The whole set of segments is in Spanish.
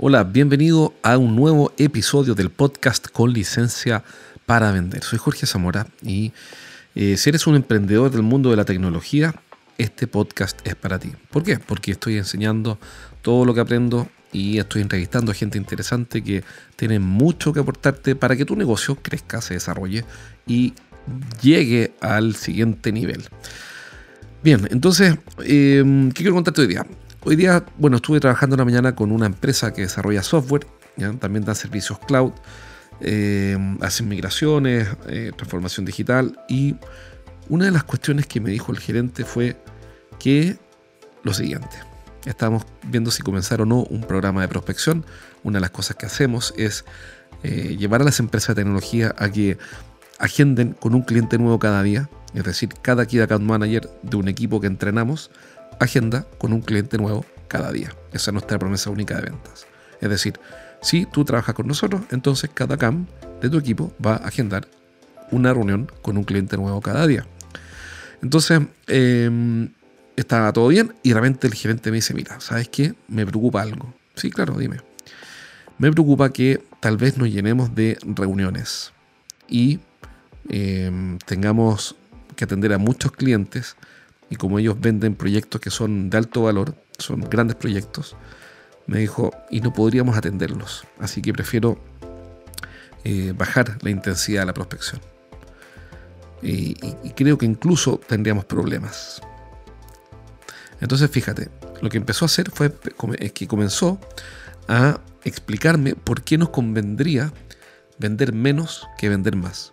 Hola, bienvenido a un nuevo episodio del podcast con licencia para vender. Soy Jorge Zamora y eh, si eres un emprendedor del mundo de la tecnología, este podcast es para ti. ¿Por qué? Porque estoy enseñando todo lo que aprendo y estoy entrevistando a gente interesante que tiene mucho que aportarte para que tu negocio crezca, se desarrolle y llegue al siguiente nivel. Bien, entonces, eh, ¿qué quiero contarte hoy día? Hoy día, bueno, estuve trabajando en la mañana con una empresa que desarrolla software, también dan servicios cloud, eh, hacen migraciones, eh, transformación digital y una de las cuestiones que me dijo el gerente fue que lo siguiente, estamos viendo si comenzar o no un programa de prospección. Una de las cosas que hacemos es eh, llevar a las empresas de tecnología a que agenden con un cliente nuevo cada día, es decir, cada Key Account Manager de un equipo que entrenamos agenda con un cliente nuevo cada día. Esa es nuestra promesa única de ventas. Es decir, si tú trabajas con nosotros, entonces cada CAM de tu equipo va a agendar una reunión con un cliente nuevo cada día. Entonces, eh, estaba todo bien y de repente el gerente me dice, mira, ¿sabes qué? Me preocupa algo. Sí, claro, dime. Me preocupa que tal vez nos llenemos de reuniones y eh, tengamos que atender a muchos clientes y como ellos venden proyectos que son de alto valor, son grandes proyectos, me dijo, y no podríamos atenderlos. Así que prefiero eh, bajar la intensidad de la prospección. Y, y, creo que incluso tendríamos problemas. Entonces, fíjate, lo que empezó a hacer fue que comenzó a explicarme por qué nos convendría vender menos que vender más.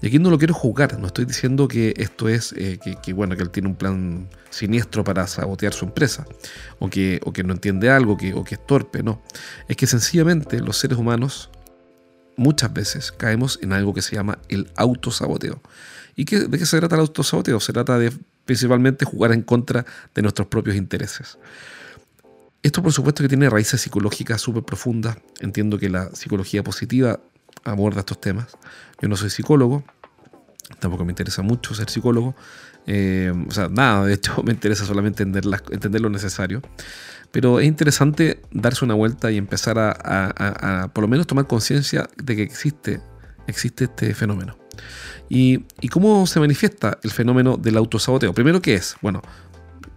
Y aquí no lo quiero jugar, no estoy diciendo que esto es, eh, que, bueno, que él tiene un plan siniestro para sabotear su empresa, o que, o que no entiende algo, que, o que es torpe, no. Es que sencillamente los seres humanos muchas veces caemos en algo que se llama el autosaboteo. ¿Y de qué se trata el autosaboteo? Se trata de principalmente jugar en contra de nuestros propios intereses. Esto por supuesto que tiene raíces psicológicas súper profundas. Entiendo que la psicología positiva aborda estos temas. Yo no soy psicólogo, tampoco me interesa mucho ser psicólogo. Eh, o sea, nada, de hecho me interesa solamente entender, lo necesario. Pero es interesante darse una vuelta y empezar a, por lo menos tomar conciencia de que existe, existe este fenómeno. ¿Y, ¿Y cómo se manifiesta el fenómeno del autosaboteo? Primero, ¿qué es? Bueno,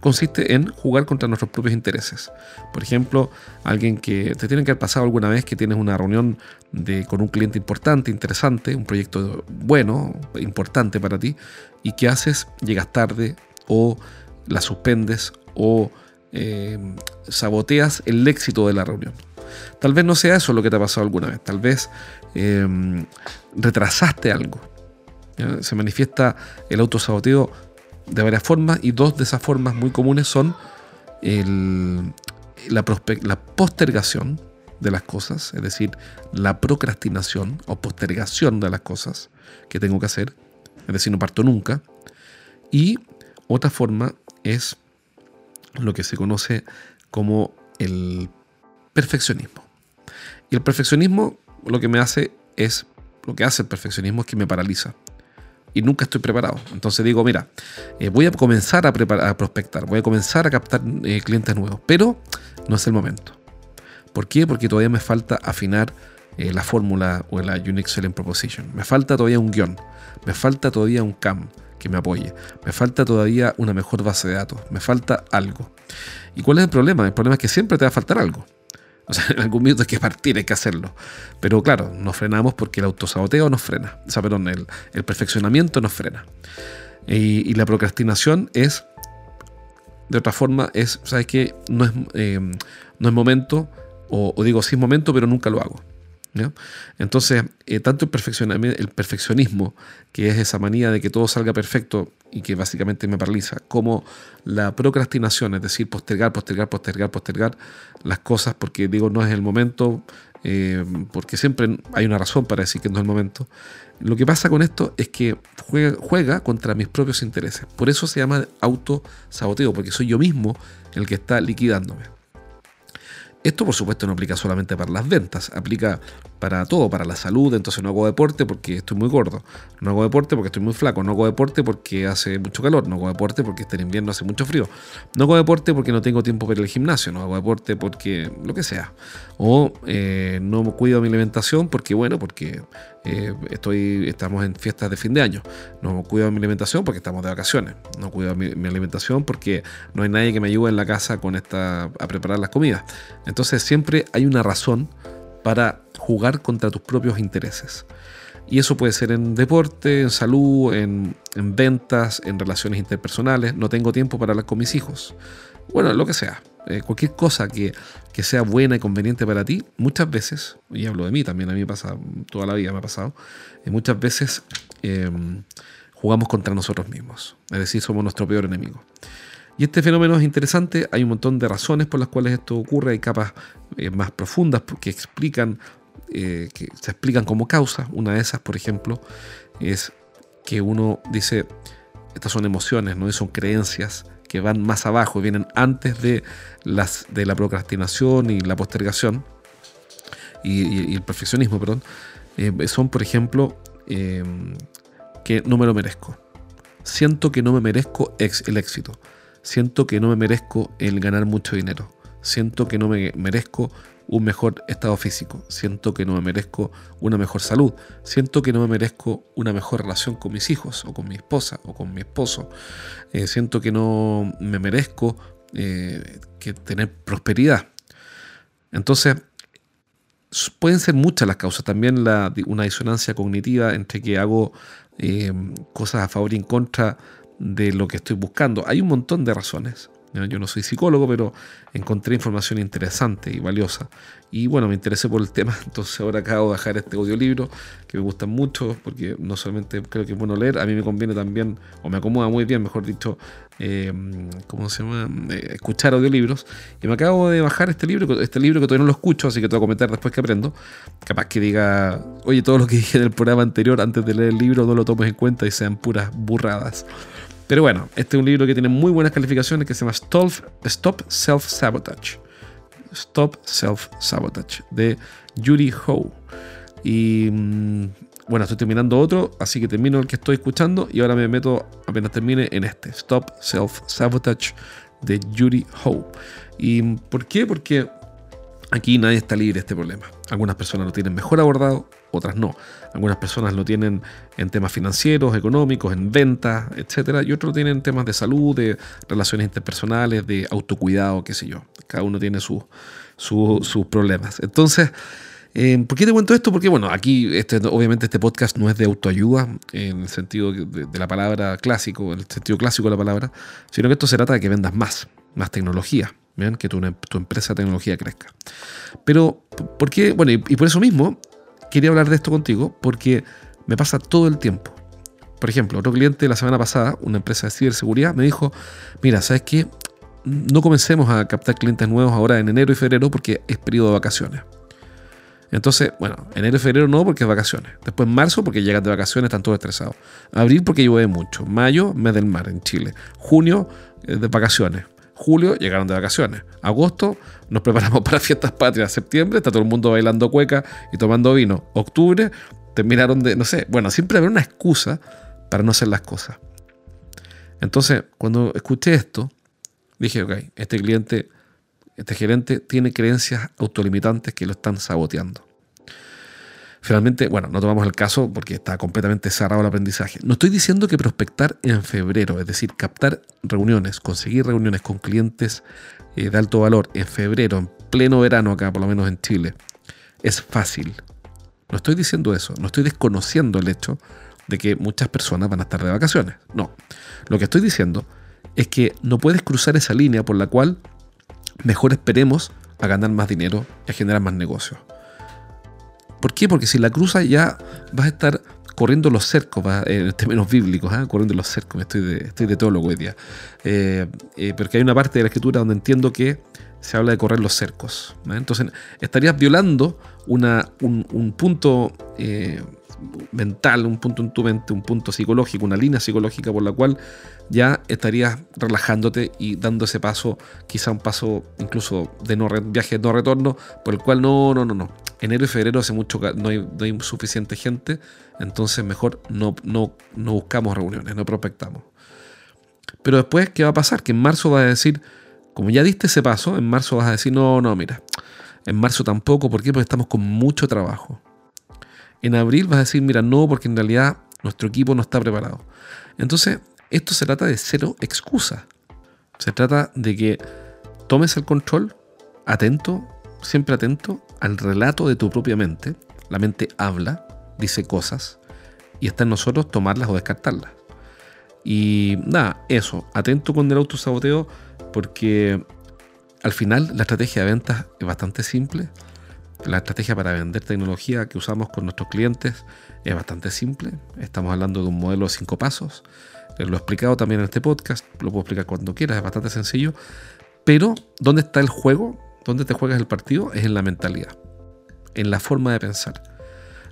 consiste en jugar contra nuestros propios intereses. Por ejemplo, alguien que te tiene que haber pasado alguna vez que tienes una reunión de, con un cliente importante, interesante, un proyecto bueno, importante para ti, y que haces, llegas tarde o la suspendes o eh, saboteas el éxito de la reunión. Tal vez no sea eso lo que te ha pasado alguna vez, tal vez eh, retrasaste algo. Se manifiesta el autosaboteo de varias formas y dos de esas formas muy comunes son la, la postergación de las cosas, es decir, la procrastinación o postergación de las cosas que tengo que hacer, es decir, no parto nunca. Y otra forma es lo que se conoce como el perfeccionismo. Y el perfeccionismo lo que me hace es, lo que hace el perfeccionismo es que me paraliza y nunca estoy preparado. Entonces digo, mira, eh, voy a comenzar a, a, prospectar, voy a comenzar a captar eh, clientes nuevos, pero no es el momento. ¿Por qué? Porque todavía me falta afinar eh, la fórmula o la Unique Selling Proposition. Me falta todavía un guion, me falta todavía un CAM que me apoye, me falta todavía una mejor base de datos, me falta algo. ¿Y cuál es el problema? El problema es que siempre te va a faltar algo. O sea, en algún minuto hay que partir, hay que hacerlo. Pero claro, nos frenamos porque el autosaboteo nos frena. O sea, perdón, el, perfeccionamiento nos frena. Y, la procrastinación es, de otra forma, es, ¿sabes qué? No es, eh, no es momento, o, digo, sí es momento, pero nunca lo hago. Entonces, eh, tanto el, el perfeccionismo, que es esa manía de que todo salga perfecto y que básicamente me paraliza, como la procrastinación, es decir, postergar, postergar, postergar, postergar las cosas porque digo no es el momento, eh, porque siempre hay una razón para decir que no es el momento. Lo que pasa con esto es que juega contra mis propios intereses. Por eso se llama autosaboteo, porque soy yo mismo el que está liquidándome. Esto por supuesto no aplica solamente para las ventas, aplica para todo, para la salud, entonces no hago deporte porque estoy muy gordo, no hago deporte porque estoy muy flaco, no hago deporte porque hace mucho calor, no hago deporte porque está en invierno hace mucho frío, no hago deporte porque no tengo tiempo para ir al gimnasio, no hago deporte porque lo que sea, o eh, no cuido mi alimentación porque bueno, porque eh, estoy, estamos en fiestas de fin de año. No cuido mi alimentación porque estamos de vacaciones. No cuido mi, alimentación porque no hay nadie que me ayude en la casa con esta, a preparar las comidas. Entonces siempre hay una razón para jugar contra tus propios intereses. Y eso puede ser en deporte, en salud, en, en ventas, en relaciones interpersonales. No tengo tiempo para hablar con mis hijos. Bueno, lo que sea. Eh, cualquier cosa que, sea buena y conveniente para ti, muchas veces, y hablo de mí también, a mí me pasa, toda la vida me ha pasado, y muchas veces em, jugamos contra nosotros mismos, es decir, somos nuestro peor enemigo. Y este fenómeno es interesante, hay un montón de razones por las cuales esto ocurre, hay capas eh, más profundas que explican, eh, que se explican como causa. Una de esas, por ejemplo, es que uno dice, estas son emociones, no son creencias que van más abajo, vienen antes de, las, de la procrastinación y la postergación y, el perfeccionismo, perdón, eh, son, por ejemplo, em, que no me lo merezco. Siento que no me merezco el éxito. Siento que no me merezco el ganar mucho dinero. Siento que no me merezco un mejor estado físico, siento que no me merezco una mejor salud, siento que no me merezco una mejor relación con mis hijos o con mi esposa o con mi esposo, eh, siento que no me merezco eh, que tener prosperidad. Entonces, pueden ser muchas las causas, también una disonancia cognitiva entre que hago eh, cosas a favor y en contra de lo que estoy buscando. Hay un montón de razones. Yo no soy psicólogo, pero encontré información interesante y valiosa. Y bueno, me interesé por el tema, entonces ahora acabo de bajar este audiolibro que me gusta mucho, porque no solamente creo que es bueno leer, a mí me conviene también, o me acomoda muy bien, mejor dicho, eh, ¿cómo se llama? Eh, escuchar audiolibros. Y me acabo de bajar este libro, este libro que todavía no lo escucho, así que te voy a comentar después que aprendo. Capaz que diga, oye, todo lo que dije en el programa anterior antes de leer el libro no lo tomes en cuenta y sean puras burradas. Pero bueno, este es un libro que tiene muy buenas calificaciones que se llama Stop, Self-Sabotage. Stop Self-Sabotage de Judy Ho. Y mm, bueno, estoy terminando otro, así que termino el que estoy escuchando y ahora me meto apenas termine en este, Stop Self-Sabotage de Judy Ho. ¿Y por qué? Porque aquí nadie está libre de este problema. Algunas personas lo tienen mejor abordado, otras no. Algunas personas lo tienen en temas financieros, económicos, en ventas, etcétera, y otros lo tienen en temas de salud, de relaciones interpersonales, de autocuidado, qué sé yo. Cada uno tiene sus problemas. Entonces, eh, ¿por qué te cuento esto? Porque, bueno, aquí, este, obviamente, este podcast no es de autoayuda en el sentido de, la palabra clásico, en el sentido clásico de la palabra, sino que esto se trata de que vendas más, más tecnología. Vean que tu, tu, empresa de tecnología crezca. Pero, ¿por qué? Bueno, y, por eso mismo quería hablar de esto contigo, porque me pasa todo el tiempo. Por ejemplo, otro cliente la semana pasada, una empresa de ciberseguridad, me dijo, mira, ¿sabes qué? No comencemos a captar clientes nuevos ahora en enero y febrero porque es periodo de vacaciones. Entonces, bueno, enero y febrero no porque es vacaciones. Después marzo porque llegan de vacaciones, están todos estresados. Abril porque llueve mucho. Mayo, mes del mar en Chile. Junio, eh, de vacaciones. Julio llegaron de vacaciones. Agosto nos preparamos para fiestas patrias. Septiembre está todo el mundo bailando cueca y tomando vino. Octubre terminaron de, no sé, bueno, siempre habrá una excusa para no hacer las cosas. Entonces, cuando escuché esto, dije, ok, este cliente, este gerente tiene creencias autolimitantes que lo están saboteando. Finalmente, bueno, no tomamos el caso porque está completamente cerrado el aprendizaje. No estoy diciendo que prospectar en febrero, es decir, captar reuniones, conseguir reuniones con clientes eh, de alto valor en febrero, en pleno verano acá, por lo menos en Chile, es fácil. No estoy diciendo eso, no estoy desconociendo el hecho de que muchas personas van a estar de vacaciones. No, lo que estoy diciendo es que no puedes cruzar esa línea por la cual mejor esperemos a ganar más dinero y a generar más negocios ¿Por qué? Porque si la cruzas ya vas a estar corriendo los cercos, en términos bíblicos, ¿eh? corriendo los cercos, estoy de, estoy de teólogo hoy día. Eh, eh, porque hay una parte de la escritura donde entiendo que se habla de correr los cercos. Entonces estarías violando una, un, punto eh, mental, un punto en tu mente, un punto psicológico, una línea psicológica por la cual ya estarías relajándote y dando ese paso, quizá un paso incluso de no viaje no retorno, por el cual no, no, no, no. Enero y febrero hace mucho no hay, no hay suficiente gente, entonces mejor no, no, no buscamos reuniones, no prospectamos. Pero después, ¿qué va a pasar? Que en marzo va a decir, como ya diste ese paso, en marzo vas a decir, no, no, mira, en marzo tampoco, ¿por qué? Porque estamos con mucho trabajo. En abril vas a decir, mira, no, porque en realidad nuestro equipo no está preparado. Entonces, esto se trata de cero excusa. Se trata de que tomes el control, atento, siempre atento al relato de tu propia mente. La mente habla, dice cosas, y está en nosotros tomarlas o descartarlas. Y nada, eso, atento con el autosaboteo, porque al final la estrategia de ventas es bastante simple. La estrategia para vender tecnología que usamos con nuestros clientes es bastante simple. Estamos hablando de un modelo de cinco pasos. Lo he explicado también en este podcast, lo puedo explicar cuando quieras, es bastante sencillo. Pero, ¿dónde está el juego? ¿Dónde te juegas el partido? Es en la mentalidad, en la forma de pensar.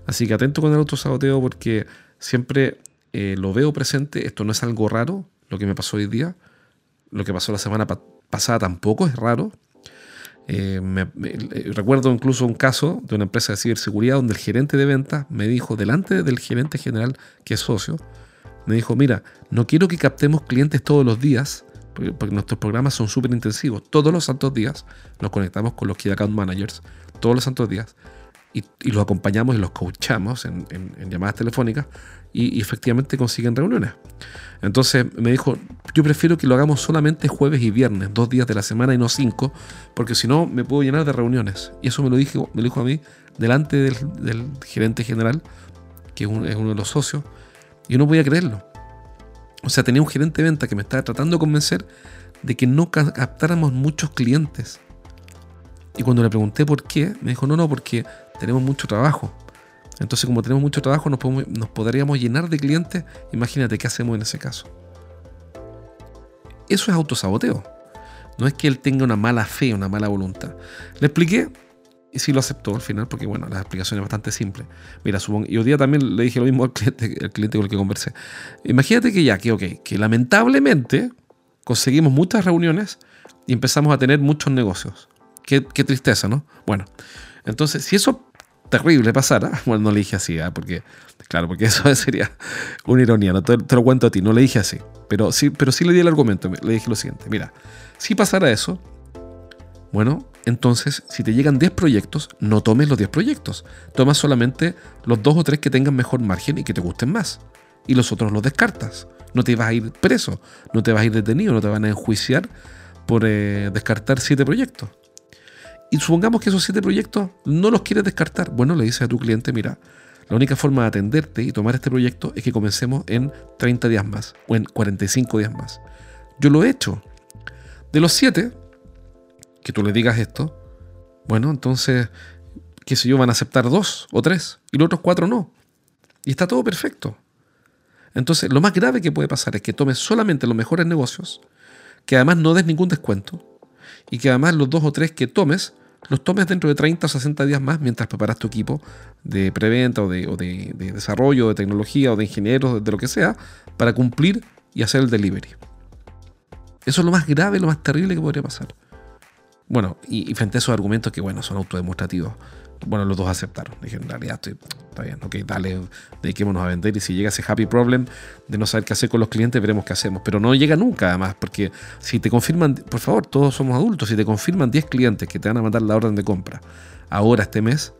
Así que atento con el autosaboteo porque siempre eh, lo veo presente. Esto no es algo raro, lo que me pasó hoy día. Lo que pasó la semana pasada tampoco es raro. Eh, recuerdo incluso un caso de una empresa de ciberseguridad donde el gerente de ventas me dijo, delante del gerente general, que es socio, me dijo, mira, no quiero que captemos clientes todos los días, porque, nuestros programas son súper intensivos. Todos los santos días nos conectamos con los Key Account Managers, todos los santos días, y, los acompañamos y los coachamos en, llamadas telefónicas y, efectivamente consiguen reuniones. Entonces me dijo, yo prefiero que lo hagamos solamente jueves y viernes, dos días de la semana y no cinco, porque si no me puedo llenar de reuniones. Y eso me lo dijo, me lo dijo a mí delante del, gerente general, que es, es uno de los socios, y no podía creerlo. O sea, tenía un gerente de venta que me estaba tratando de convencer de que no captáramos muchos clientes. Y cuando le pregunté por qué, me dijo, no, no, porque tenemos mucho trabajo. Entonces, como tenemos mucho trabajo, nos, podríamos llenar de clientes. Imagínate qué hacemos en ese caso. Eso es autosaboteo. No es que él tenga una mala fe, una mala voluntad. Le expliqué y sí lo aceptó al final, porque bueno, la explicación es bastante simple. Mira, supongo, y hoy día también le dije lo mismo al cliente, al cliente con el que conversé. Imagínate que ya, que ok, que lamentablemente conseguimos muchas reuniones y empezamos a tener muchos negocios. Qué, tristeza, ¿no? Bueno, entonces, si eso terrible pasara, bueno, no le dije así, ¿eh? porque, claro, porque eso sería una ironía, no te, te, lo cuento a ti, no le dije así, pero sí, pero sí le di el argumento, le dije lo siguiente, mira, si pasara eso, bueno, entonces si te llegan 10 proyectos, no tomes los 10 proyectos. Tomas solamente los 2 o 3 que tengan mejor margen y que te gusten más. Y los otros los descartas. No te vas a ir preso, no te vas a ir detenido, no te van a enjuiciar por eh, descartar 7 proyectos. Y supongamos que esos 7 proyectos no los quieres descartar. Bueno, le dices a tu cliente, mira, la única forma de atenderte y tomar este proyecto es que comencemos en 30 días más o en 45 días más. Yo lo he hecho. De los 7, que tú le digas esto, bueno, entonces, qué sé yo, van a aceptar dos o tres y los otros cuatro no. Y está todo perfecto. Entonces, lo más grave que puede pasar es que tomes solamente los mejores negocios, que además no des ningún descuento, y que además los dos o tres que tomes, los tomes dentro de 30 o 60 días más mientras preparas tu equipo de preventa o de, desarrollo, de tecnología o de ingenieros, de lo que sea, para cumplir y hacer el delivery. Eso es lo más grave, lo más terrible que podría pasar. Bueno, y, frente a esos argumentos que, bueno, son autodemostrativos, bueno, los dos aceptaron. Dije, en realidad estoy, está bien, ok, dale, dediquémonos a vender y si llega ese happy problem de no saber qué hacer con los clientes, veremos qué hacemos. Pero no llega nunca, además, porque si te confirman, por favor, todos somos adultos, si te confirman 10 clientes que te van a mandar la orden de compra ahora este mes,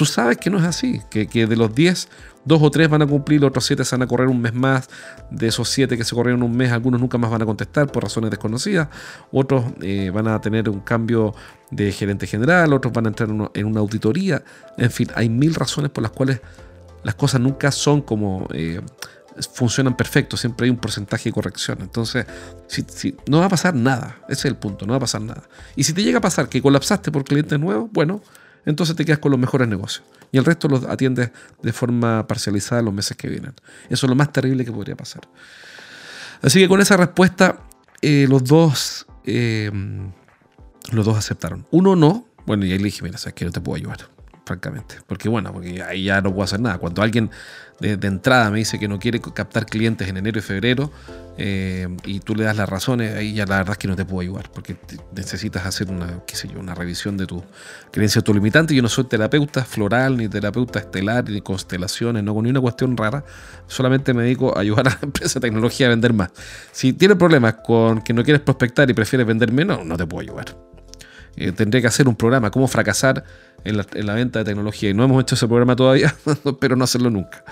tú sabes que no es así, que, que de los 10 dos o tres van a cumplir, los otros siete se van a correr un mes más. De esos siete que se corrieron un mes, algunos nunca más van a contestar por razones desconocidas. Otros eh, van a tener un cambio de gerente general, otros van a entrar en una, auditoría. En fin, hay mil razones por las cuales las cosas nunca son como... Eh, funcionan perfecto, siempre hay un porcentaje de corrección. Entonces, si, no va a pasar nada, ese es el punto, no va a pasar nada. Y si te llega a pasar que colapsaste por clientes nuevos, bueno, entonces te quedas con los mejores negocios. Y el resto los atiendes de forma parcializada los meses que vienen. Eso es lo más terrible que podría pasar. Así que con esa respuesta, eh, los dos eh, los dos aceptaron. Uno no, bueno, y ahí le dije, mira, sabes que no te puedo ayudar, francamente. Porque bueno, porque ahí ya no puedo hacer nada. Cuando alguien de, entrada me dice que no quiere captar clientes en enero y febrero, eh, y tú le das las razones, ahí ya la verdad es que no te puedo ayudar, porque necesitas hacer una, qué sé yo, una revisión de tu creencia tu limitante. Yo no soy terapeuta floral, ni terapeuta estelar, ni constelaciones, no con ni una cuestión rara. Solamente me dedico a ayudar a la empresa de tecnología a vender más. Si tienes problemas con que no quieres prospectar y prefieres vender menos, no te puedo ayudar. Eh, tendría que hacer un programa, cómo fracasar en la, venta de tecnología. Y no hemos hecho ese programa todavía, pero no hacerlo nunca.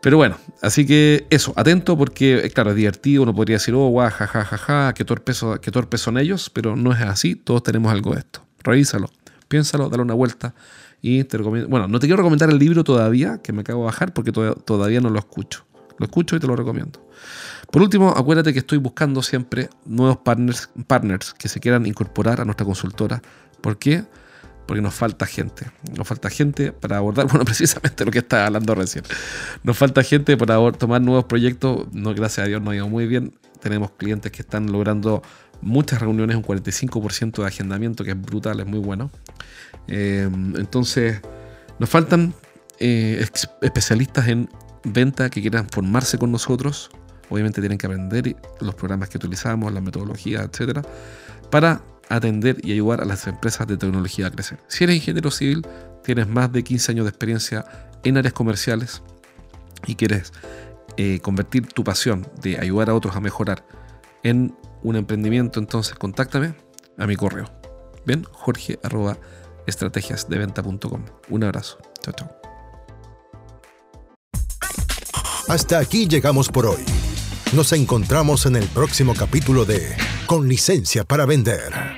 Pero bueno, así que eso, atento porque, eh, claro, es divertido, uno podría decir, oh, guau, jajajaja, qué torpes, qué torpes son ellos, pero no es así, todos tenemos algo de esto. Revísalo, piénsalo, dale una vuelta y te recomiendo. Bueno, no te quiero recomendar el libro todavía, que me acabo de bajar, porque todavía no lo escucho. Lo escucho y te lo recomiendo. Por último, acuérdate que estoy buscando siempre nuevos partners, partners que se quieran incorporar a nuestra consultora. ¿Por qué? Porque nos falta gente. Nos falta gente para abordar, bueno, precisamente lo que estaba hablando recién. Nos falta gente para tomar nuevos proyectos. No, gracias a Dios nos ha ido muy bien. Tenemos clientes que están logrando muchas reuniones, un 45% de agendamiento, que es brutal, es muy bueno. Eh, entonces, nos faltan eh, especialistas en venta que quieran formarse con nosotros. Obviamente tienen que aprender los programas que utilizamos, las metodologías, etcétera, para atender y ayudar a las empresas de tecnología a crecer. Si eres ingeniero civil, tienes más de 15 años de experiencia en áreas comerciales y quieres eh, convertir tu pasión de ayudar a otros a mejorar en un emprendimiento, entonces contáctame a mi correo. Bien, jorge estrategiasdeventa.com. Un abrazo. Chao, chao. Hasta aquí llegamos por hoy. Nos encontramos en el próximo capítulo de Con licencia para vender.